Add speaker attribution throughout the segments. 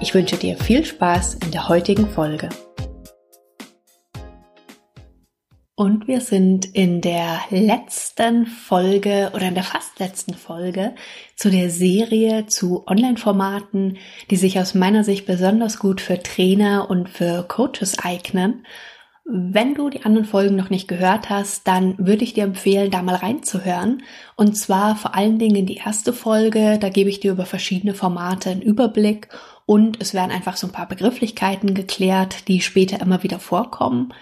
Speaker 1: Ich wünsche dir viel Spaß in der heutigen Folge. Und wir sind in der letzten Folge oder in der fast letzten Folge zu der Serie zu Online-Formaten, die sich aus meiner Sicht besonders gut für Trainer und für Coaches eignen. Wenn du die anderen Folgen noch nicht gehört hast, dann würde ich dir empfehlen, da mal reinzuhören. Und zwar vor allen Dingen die erste Folge, da gebe ich dir über verschiedene Formate einen Überblick und es werden einfach so ein paar Begrifflichkeiten geklärt, die später immer wieder vorkommen.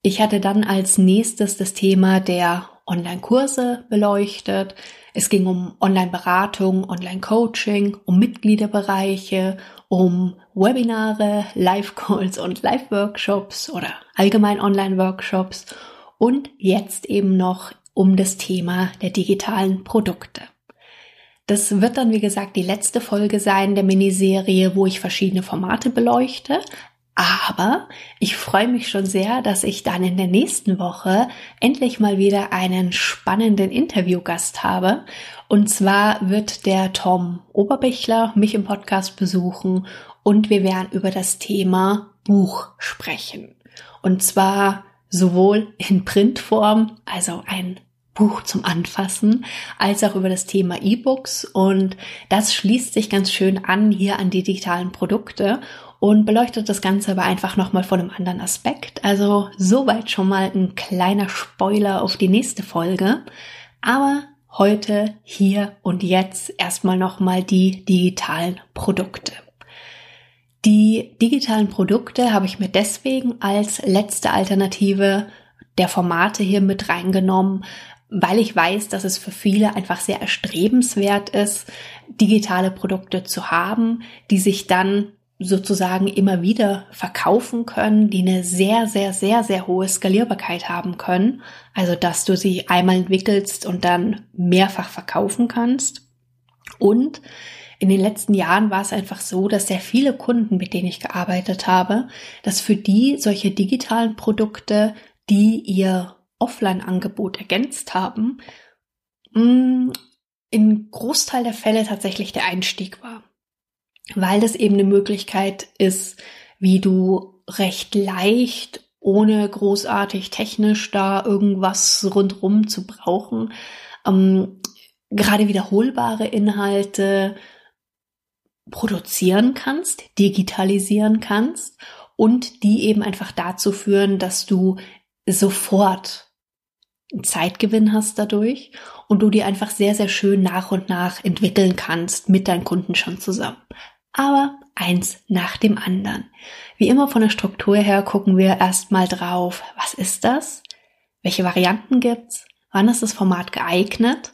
Speaker 1: Ich hatte dann als nächstes das Thema der Online-Kurse beleuchtet. Es ging um Online-Beratung, Online-Coaching, um Mitgliederbereiche, um Webinare, Live-Calls und Live-Workshops oder allgemein Online-Workshops und jetzt eben noch um das Thema der digitalen Produkte. Das wird dann, wie gesagt, die letzte Folge sein der Miniserie, wo ich verschiedene Formate beleuchte. Aber ich freue mich schon sehr, dass ich dann in der nächsten Woche endlich mal wieder einen spannenden Interviewgast habe. Und zwar wird der Tom Oberbichler mich im Podcast besuchen und wir werden über das Thema Buch sprechen. Und zwar sowohl in Printform, also ein Buch zum Anfassen, als auch über das Thema E-Books. Und das schließt sich ganz schön an hier an die digitalen Produkte und beleuchtet das Ganze aber einfach nochmal von einem anderen Aspekt. Also soweit schon mal ein kleiner Spoiler auf die nächste Folge. Aber heute, hier und jetzt erstmal nochmal die digitalen Produkte. Die digitalen Produkte habe ich mir deswegen als letzte Alternative der Formate hier mit reingenommen, weil ich weiß, dass es für viele einfach sehr erstrebenswert ist, digitale Produkte zu haben, die sich dann sozusagen immer wieder verkaufen können, die eine sehr, sehr, sehr, sehr hohe Skalierbarkeit haben können. Also, dass du sie einmal entwickelst und dann mehrfach verkaufen kannst. Und in den letzten Jahren war es einfach so, dass sehr viele Kunden, mit denen ich gearbeitet habe, dass für die solche digitalen Produkte, die ihr Offline-Angebot ergänzt haben, mm, in Großteil der Fälle tatsächlich der Einstieg war. Weil das eben eine Möglichkeit ist, wie du recht leicht, ohne großartig technisch da irgendwas rundrum zu brauchen, ähm, gerade wiederholbare Inhalte produzieren kannst, digitalisieren kannst und die eben einfach dazu führen, dass du sofort Zeitgewinn hast dadurch und du dir einfach sehr, sehr schön nach und nach entwickeln kannst mit deinen Kunden schon zusammen. Aber eins nach dem anderen. Wie immer von der Struktur her gucken wir erstmal drauf, was ist das? Welche Varianten gibt's? Wann ist das Format geeignet?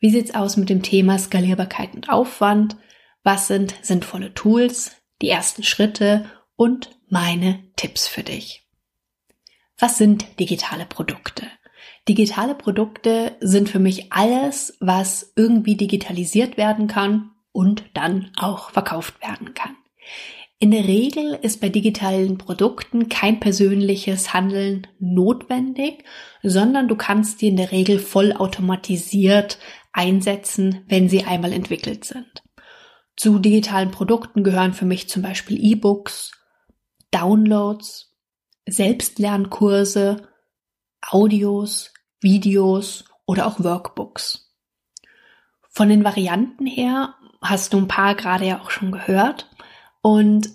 Speaker 1: Wie sieht's aus mit dem Thema Skalierbarkeit und Aufwand? Was sind sinnvolle Tools? Die ersten Schritte und meine Tipps für dich. Was sind digitale Produkte? Digitale Produkte sind für mich alles, was irgendwie digitalisiert werden kann und dann auch verkauft werden kann. In der Regel ist bei digitalen Produkten kein persönliches Handeln notwendig, sondern du kannst die in der Regel vollautomatisiert einsetzen, wenn sie einmal entwickelt sind. Zu digitalen Produkten gehören für mich zum Beispiel E-Books, Downloads, Selbstlernkurse, Audios, Videos oder auch Workbooks. Von den Varianten her hast du ein paar gerade ja auch schon gehört. Und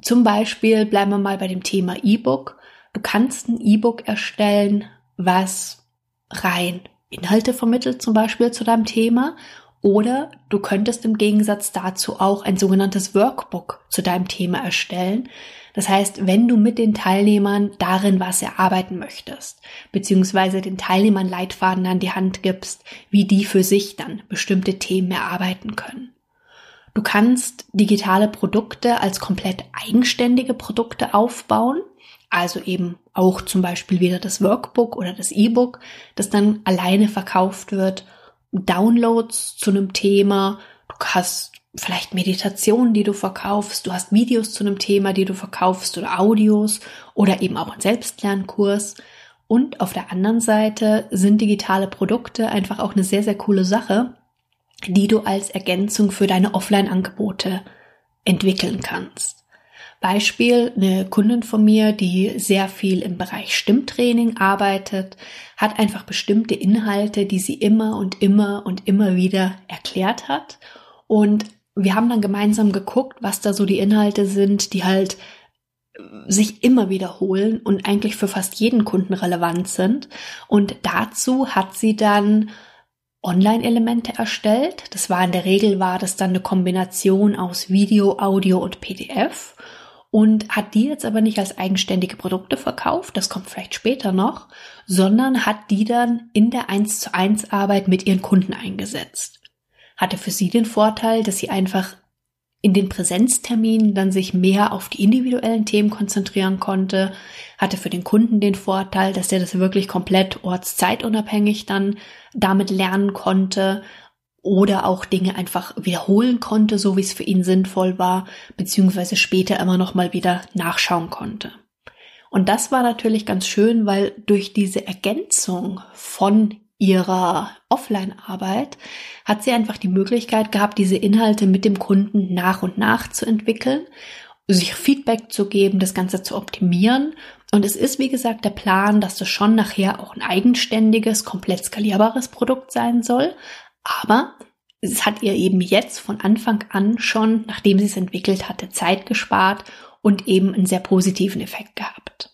Speaker 1: zum Beispiel bleiben wir mal bei dem Thema E-Book. Du kannst ein E-Book erstellen, was rein Inhalte vermittelt, zum Beispiel zu deinem Thema. Oder du könntest im Gegensatz dazu auch ein sogenanntes Workbook zu deinem Thema erstellen, das heißt, wenn du mit den Teilnehmern darin was erarbeiten möchtest, beziehungsweise den Teilnehmern Leitfaden an die Hand gibst, wie die für sich dann bestimmte Themen erarbeiten können. Du kannst digitale Produkte als komplett eigenständige Produkte aufbauen. Also eben auch zum Beispiel wieder das Workbook oder das E-Book, das dann alleine verkauft wird. Downloads zu einem Thema. Du hast vielleicht Meditationen, die du verkaufst. Du hast Videos zu einem Thema, die du verkaufst oder Audios oder eben auch einen Selbstlernkurs. Und auf der anderen Seite sind digitale Produkte einfach auch eine sehr, sehr coole Sache, die du als Ergänzung für deine Offline-Angebote entwickeln kannst. Beispiel, eine Kundin von mir, die sehr viel im Bereich Stimmtraining arbeitet, hat einfach bestimmte Inhalte, die sie immer und immer und immer wieder erklärt hat. Und wir haben dann gemeinsam geguckt, was da so die Inhalte sind, die halt sich immer wiederholen und eigentlich für fast jeden Kunden relevant sind. Und dazu hat sie dann Online-Elemente erstellt. Das war in der Regel war das dann eine Kombination aus Video, Audio und PDF und hat die jetzt aber nicht als eigenständige Produkte verkauft, das kommt vielleicht später noch, sondern hat die dann in der 1 zu 1 Arbeit mit ihren Kunden eingesetzt. Hatte für sie den Vorteil, dass sie einfach in den Präsenzterminen dann sich mehr auf die individuellen Themen konzentrieren konnte, hatte für den Kunden den Vorteil, dass er das wirklich komplett ortszeitunabhängig dann damit lernen konnte oder auch Dinge einfach wiederholen konnte, so wie es für ihn sinnvoll war, beziehungsweise später immer noch mal wieder nachschauen konnte. Und das war natürlich ganz schön, weil durch diese Ergänzung von ihrer Offline-Arbeit hat sie einfach die Möglichkeit gehabt, diese Inhalte mit dem Kunden nach und nach zu entwickeln, sich Feedback zu geben, das Ganze zu optimieren. Und es ist, wie gesagt, der Plan, dass das schon nachher auch ein eigenständiges, komplett skalierbares Produkt sein soll. Aber es hat ihr eben jetzt von Anfang an schon, nachdem sie es entwickelt hatte, Zeit gespart und eben einen sehr positiven Effekt gehabt.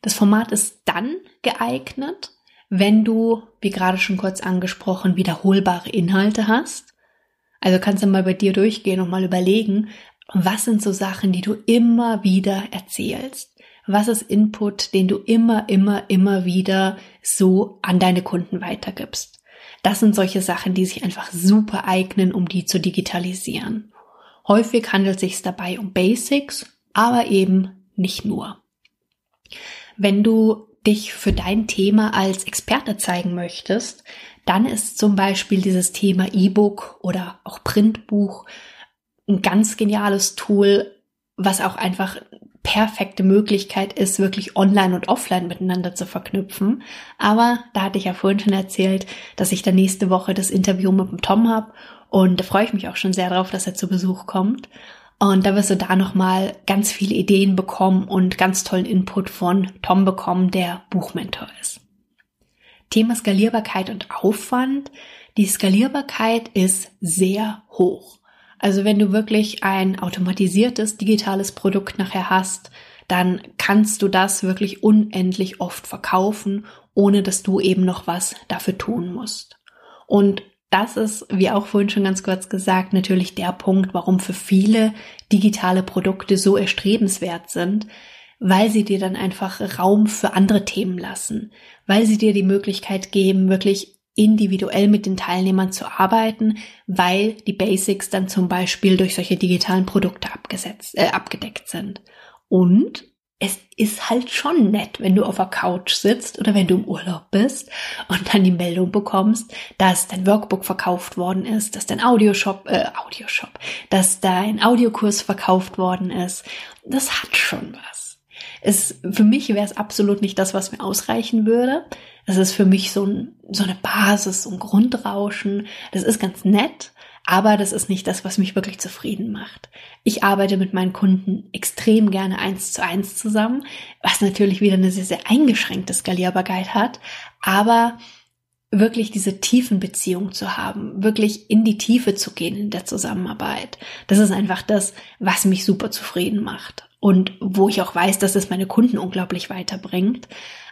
Speaker 1: Das Format ist dann geeignet, wenn du, wie gerade schon kurz angesprochen, wiederholbare Inhalte hast. Also kannst du mal bei dir durchgehen und mal überlegen, was sind so Sachen, die du immer wieder erzählst? Was ist Input, den du immer, immer, immer wieder so an deine Kunden weitergibst? Das sind solche Sachen, die sich einfach super eignen, um die zu digitalisieren. Häufig handelt es sich dabei um Basics, aber eben nicht nur. Wenn du dich für dein Thema als Experte zeigen möchtest, dann ist zum Beispiel dieses Thema E-Book oder auch Printbuch ein ganz geniales Tool, was auch einfach perfekte Möglichkeit ist, wirklich online und offline miteinander zu verknüpfen. Aber da hatte ich ja vorhin schon erzählt, dass ich da nächste Woche das Interview mit dem Tom habe und da freue ich mich auch schon sehr drauf, dass er zu Besuch kommt. Und da wirst du da nochmal ganz viele Ideen bekommen und ganz tollen Input von Tom bekommen, der Buchmentor ist. Thema Skalierbarkeit und Aufwand. Die Skalierbarkeit ist sehr hoch. Also wenn du wirklich ein automatisiertes digitales Produkt nachher hast, dann kannst du das wirklich unendlich oft verkaufen, ohne dass du eben noch was dafür tun musst. Und das ist, wie auch vorhin schon ganz kurz gesagt, natürlich der Punkt, warum für viele digitale Produkte so erstrebenswert sind, weil sie dir dann einfach Raum für andere Themen lassen, weil sie dir die Möglichkeit geben, wirklich individuell mit den Teilnehmern zu arbeiten, weil die Basics dann zum Beispiel durch solche digitalen Produkte abgesetzt, äh, abgedeckt sind. Und es ist halt schon nett, wenn du auf der Couch sitzt oder wenn du im Urlaub bist und dann die Meldung bekommst, dass dein Workbook verkauft worden ist, dass dein Audioshop, äh, Audioshop, dass dein Audiokurs verkauft worden ist. Das hat schon was. Es, für mich wäre es absolut nicht das, was mir ausreichen würde. Es ist für mich so, ein, so eine Basis, so ein Grundrauschen. Das ist ganz nett, aber das ist nicht das, was mich wirklich zufrieden macht. Ich arbeite mit meinen Kunden extrem gerne eins zu eins zusammen, was natürlich wieder eine sehr, sehr eingeschränkte Skalierbarkeit hat, aber wirklich diese tiefen Beziehungen zu haben, wirklich in die Tiefe zu gehen in der Zusammenarbeit. Das ist einfach das, was mich super zufrieden macht und wo ich auch weiß, dass es meine Kunden unglaublich weiterbringt.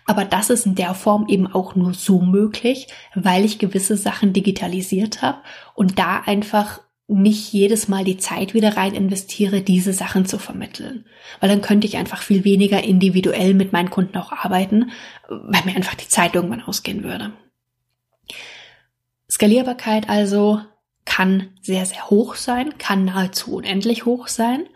Speaker 1: Aber das ist in der Form eben auch nur so möglich, weil ich gewisse Sachen digitalisiert habe und da einfach nicht jedes Mal die Zeit wieder rein investiere, diese Sachen zu vermitteln. Weil dann könnte ich einfach viel weniger individuell mit meinen Kunden auch arbeiten, weil mir einfach die Zeit irgendwann ausgehen würde. Skalierbarkeit also kann sehr, sehr hoch sein, kann nahezu unendlich hoch sein.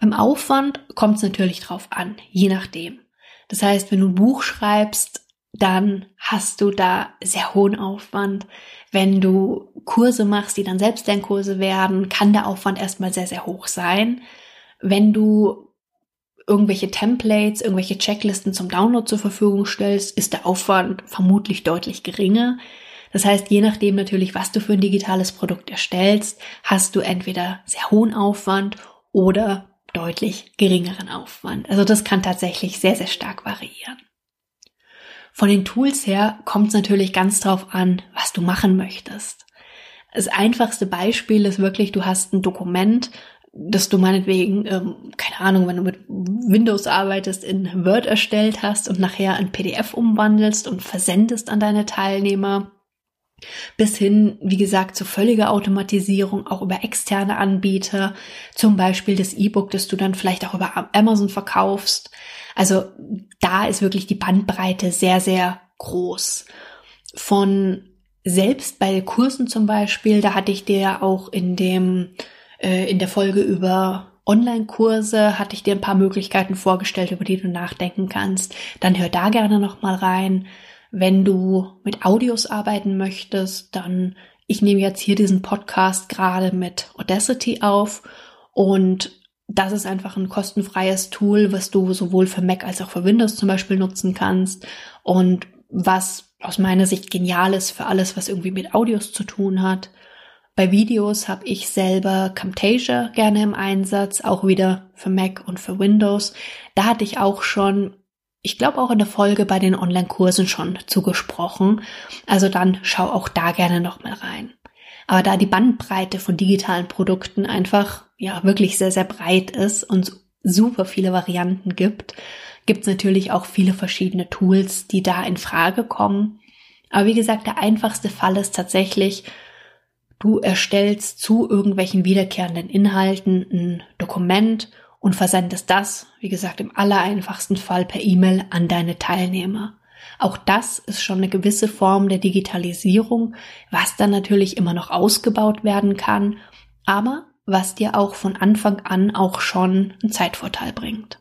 Speaker 1: Beim Aufwand kommt es natürlich drauf an, je nachdem. Das heißt, wenn du ein Buch schreibst, dann hast du da sehr hohen Aufwand. Wenn du Kurse machst, die dann selbst Kurse werden, kann der Aufwand erstmal sehr, sehr hoch sein. Wenn du irgendwelche Templates, irgendwelche Checklisten zum Download zur Verfügung stellst, ist der Aufwand vermutlich deutlich geringer. Das heißt, je nachdem natürlich, was du für ein digitales Produkt erstellst, hast du entweder sehr hohen Aufwand oder deutlich geringeren Aufwand. Also das kann tatsächlich sehr, sehr stark variieren. Von den Tools her kommt es natürlich ganz drauf an, was du machen möchtest. Das einfachste Beispiel ist wirklich, du hast ein Dokument, das du meinetwegen, ähm, keine Ahnung, wenn du mit Windows arbeitest, in Word erstellt hast und nachher ein PDF umwandelst und versendest an deine Teilnehmer. Bis hin, wie gesagt, zu völliger Automatisierung, auch über externe Anbieter, zum Beispiel das E-Book, das du dann vielleicht auch über Amazon verkaufst. Also da ist wirklich die Bandbreite sehr, sehr groß. Von selbst bei Kursen zum Beispiel, da hatte ich dir ja auch in dem, äh, in der Folge über Online-Kurse hatte ich dir ein paar Möglichkeiten vorgestellt, über die du nachdenken kannst. Dann hör da gerne nochmal rein. Wenn du mit Audios arbeiten möchtest, dann ich nehme jetzt hier diesen Podcast gerade mit Audacity auf und das ist einfach ein kostenfreies Tool, was du sowohl für Mac als auch für Windows zum Beispiel nutzen kannst und was aus meiner Sicht genial ist für alles, was irgendwie mit Audios zu tun hat. Bei Videos habe ich selber Camtasia gerne im Einsatz, auch wieder für Mac und für Windows. Da hatte ich auch schon, ich glaube auch in der Folge bei den Online-Kursen schon zugesprochen. Also dann schau auch da gerne nochmal rein. Aber da die Bandbreite von digitalen Produkten einfach ja wirklich sehr, sehr breit ist und super viele Varianten gibt, gibt es natürlich auch viele verschiedene Tools, die da in Frage kommen. Aber wie gesagt, der einfachste Fall ist tatsächlich, du erstellst zu irgendwelchen wiederkehrenden Inhalten ein Dokument und versendest das, wie gesagt, im allereinfachsten Fall per E-Mail an deine Teilnehmer. Auch das ist schon eine gewisse Form der Digitalisierung, was dann natürlich immer noch ausgebaut werden kann, aber was dir auch von Anfang an auch schon einen Zeitvorteil bringt.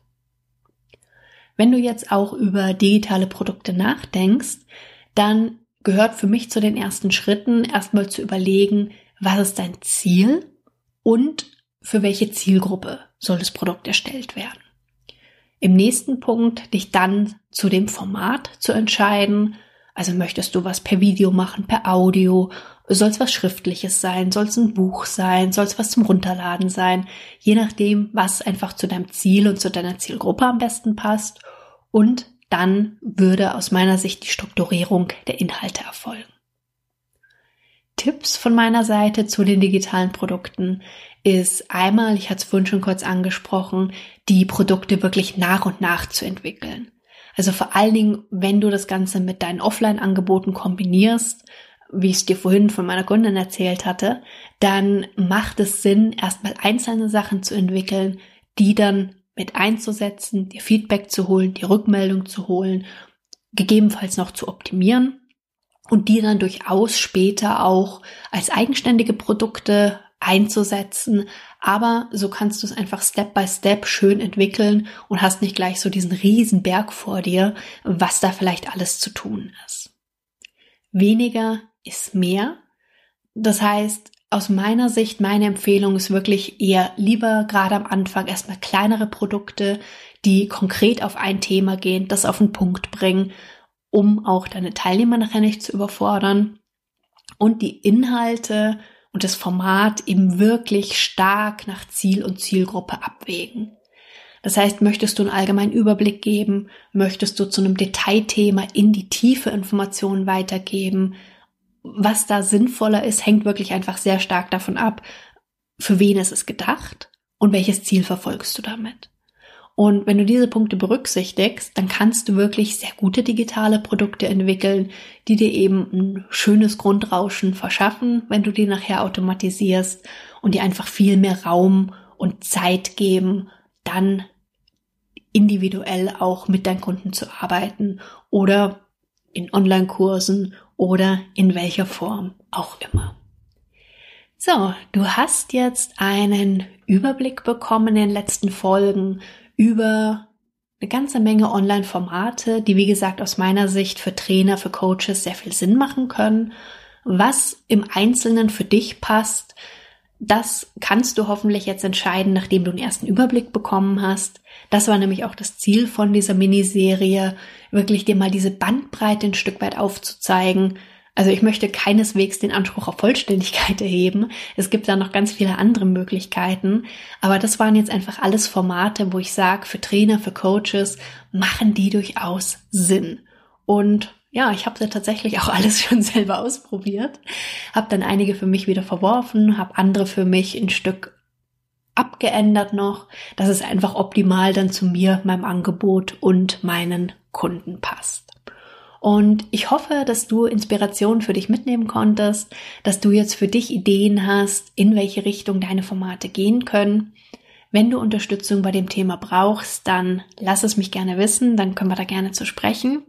Speaker 1: Wenn du jetzt auch über digitale Produkte nachdenkst, dann gehört für mich zu den ersten Schritten erstmal zu überlegen, was ist dein Ziel und für welche Zielgruppe soll das Produkt erstellt werden. Im nächsten Punkt dich dann zu dem Format zu entscheiden. Also möchtest du was per Video machen, per Audio? Soll es was Schriftliches sein? Soll es ein Buch sein? Soll es was zum Runterladen sein? Je nachdem, was einfach zu deinem Ziel und zu deiner Zielgruppe am besten passt. Und dann würde aus meiner Sicht die Strukturierung der Inhalte erfolgen. Tipps von meiner Seite zu den digitalen Produkten ist einmal, ich hatte es vorhin schon kurz angesprochen, die Produkte wirklich nach und nach zu entwickeln. Also vor allen Dingen, wenn du das Ganze mit deinen Offline-Angeboten kombinierst, wie ich es dir vorhin von meiner Kundin erzählt hatte, dann macht es Sinn, erstmal einzelne Sachen zu entwickeln, die dann mit einzusetzen, dir Feedback zu holen, die Rückmeldung zu holen, gegebenenfalls noch zu optimieren und die dann durchaus später auch als eigenständige Produkte einzusetzen. Aber so kannst du es einfach Step by Step schön entwickeln und hast nicht gleich so diesen riesen Berg vor dir, was da vielleicht alles zu tun ist. Weniger ist mehr. Das heißt, aus meiner Sicht, meine Empfehlung ist wirklich eher lieber gerade am Anfang erstmal kleinere Produkte, die konkret auf ein Thema gehen, das auf den Punkt bringen, um auch deine Teilnehmer nachher nicht zu überfordern und die Inhalte und das Format eben wirklich stark nach Ziel und Zielgruppe abwägen. Das heißt, möchtest du einen allgemeinen Überblick geben, möchtest du zu einem Detailthema in die tiefe Informationen weitergeben, was da sinnvoller ist, hängt wirklich einfach sehr stark davon ab, für wen ist es gedacht und welches Ziel verfolgst du damit. Und wenn du diese Punkte berücksichtigst, dann kannst du wirklich sehr gute digitale Produkte entwickeln, die dir eben ein schönes Grundrauschen verschaffen, wenn du die nachher automatisierst und dir einfach viel mehr Raum und Zeit geben, dann individuell auch mit deinen Kunden zu arbeiten oder in Online-Kursen oder in welcher Form auch immer. So, du hast jetzt einen Überblick bekommen in den letzten Folgen über eine ganze Menge Online-Formate, die wie gesagt aus meiner Sicht für Trainer, für Coaches sehr viel Sinn machen können. Was im Einzelnen für dich passt, das kannst du hoffentlich jetzt entscheiden, nachdem du einen ersten Überblick bekommen hast. Das war nämlich auch das Ziel von dieser Miniserie, wirklich dir mal diese Bandbreite ein Stück weit aufzuzeigen. Also ich möchte keineswegs den Anspruch auf Vollständigkeit erheben. Es gibt da noch ganz viele andere Möglichkeiten. Aber das waren jetzt einfach alles Formate, wo ich sage, für Trainer, für Coaches machen die durchaus Sinn. Und ja, ich habe sie tatsächlich auch alles schon selber ausprobiert, habe dann einige für mich wieder verworfen, habe andere für mich ein Stück abgeändert noch, dass es einfach optimal dann zu mir, meinem Angebot und meinen Kunden passt. Und ich hoffe, dass du Inspiration für dich mitnehmen konntest, dass du jetzt für dich Ideen hast, in welche Richtung deine Formate gehen können. Wenn du Unterstützung bei dem Thema brauchst, dann lass es mich gerne wissen, dann können wir da gerne zu sprechen.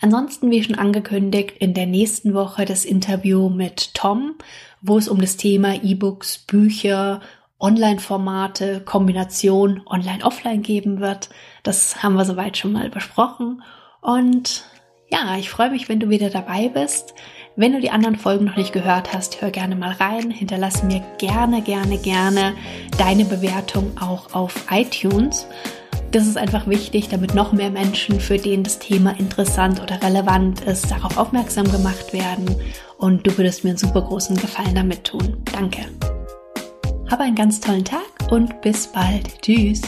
Speaker 1: Ansonsten, wie schon angekündigt, in der nächsten Woche das Interview mit Tom, wo es um das Thema E-Books, Bücher, Online-Formate, Kombination Online-Offline geben wird. Das haben wir soweit schon mal besprochen. Und ja, ich freue mich, wenn du wieder dabei bist. Wenn du die anderen Folgen noch nicht gehört hast, hör gerne mal rein. Hinterlasse mir gerne, gerne, gerne deine Bewertung auch auf iTunes. Das ist einfach wichtig, damit noch mehr Menschen, für denen das Thema interessant oder relevant ist, darauf aufmerksam gemacht werden. Und du würdest mir einen super großen Gefallen damit tun. Danke. Hab einen ganz tollen Tag und bis bald. Tschüss.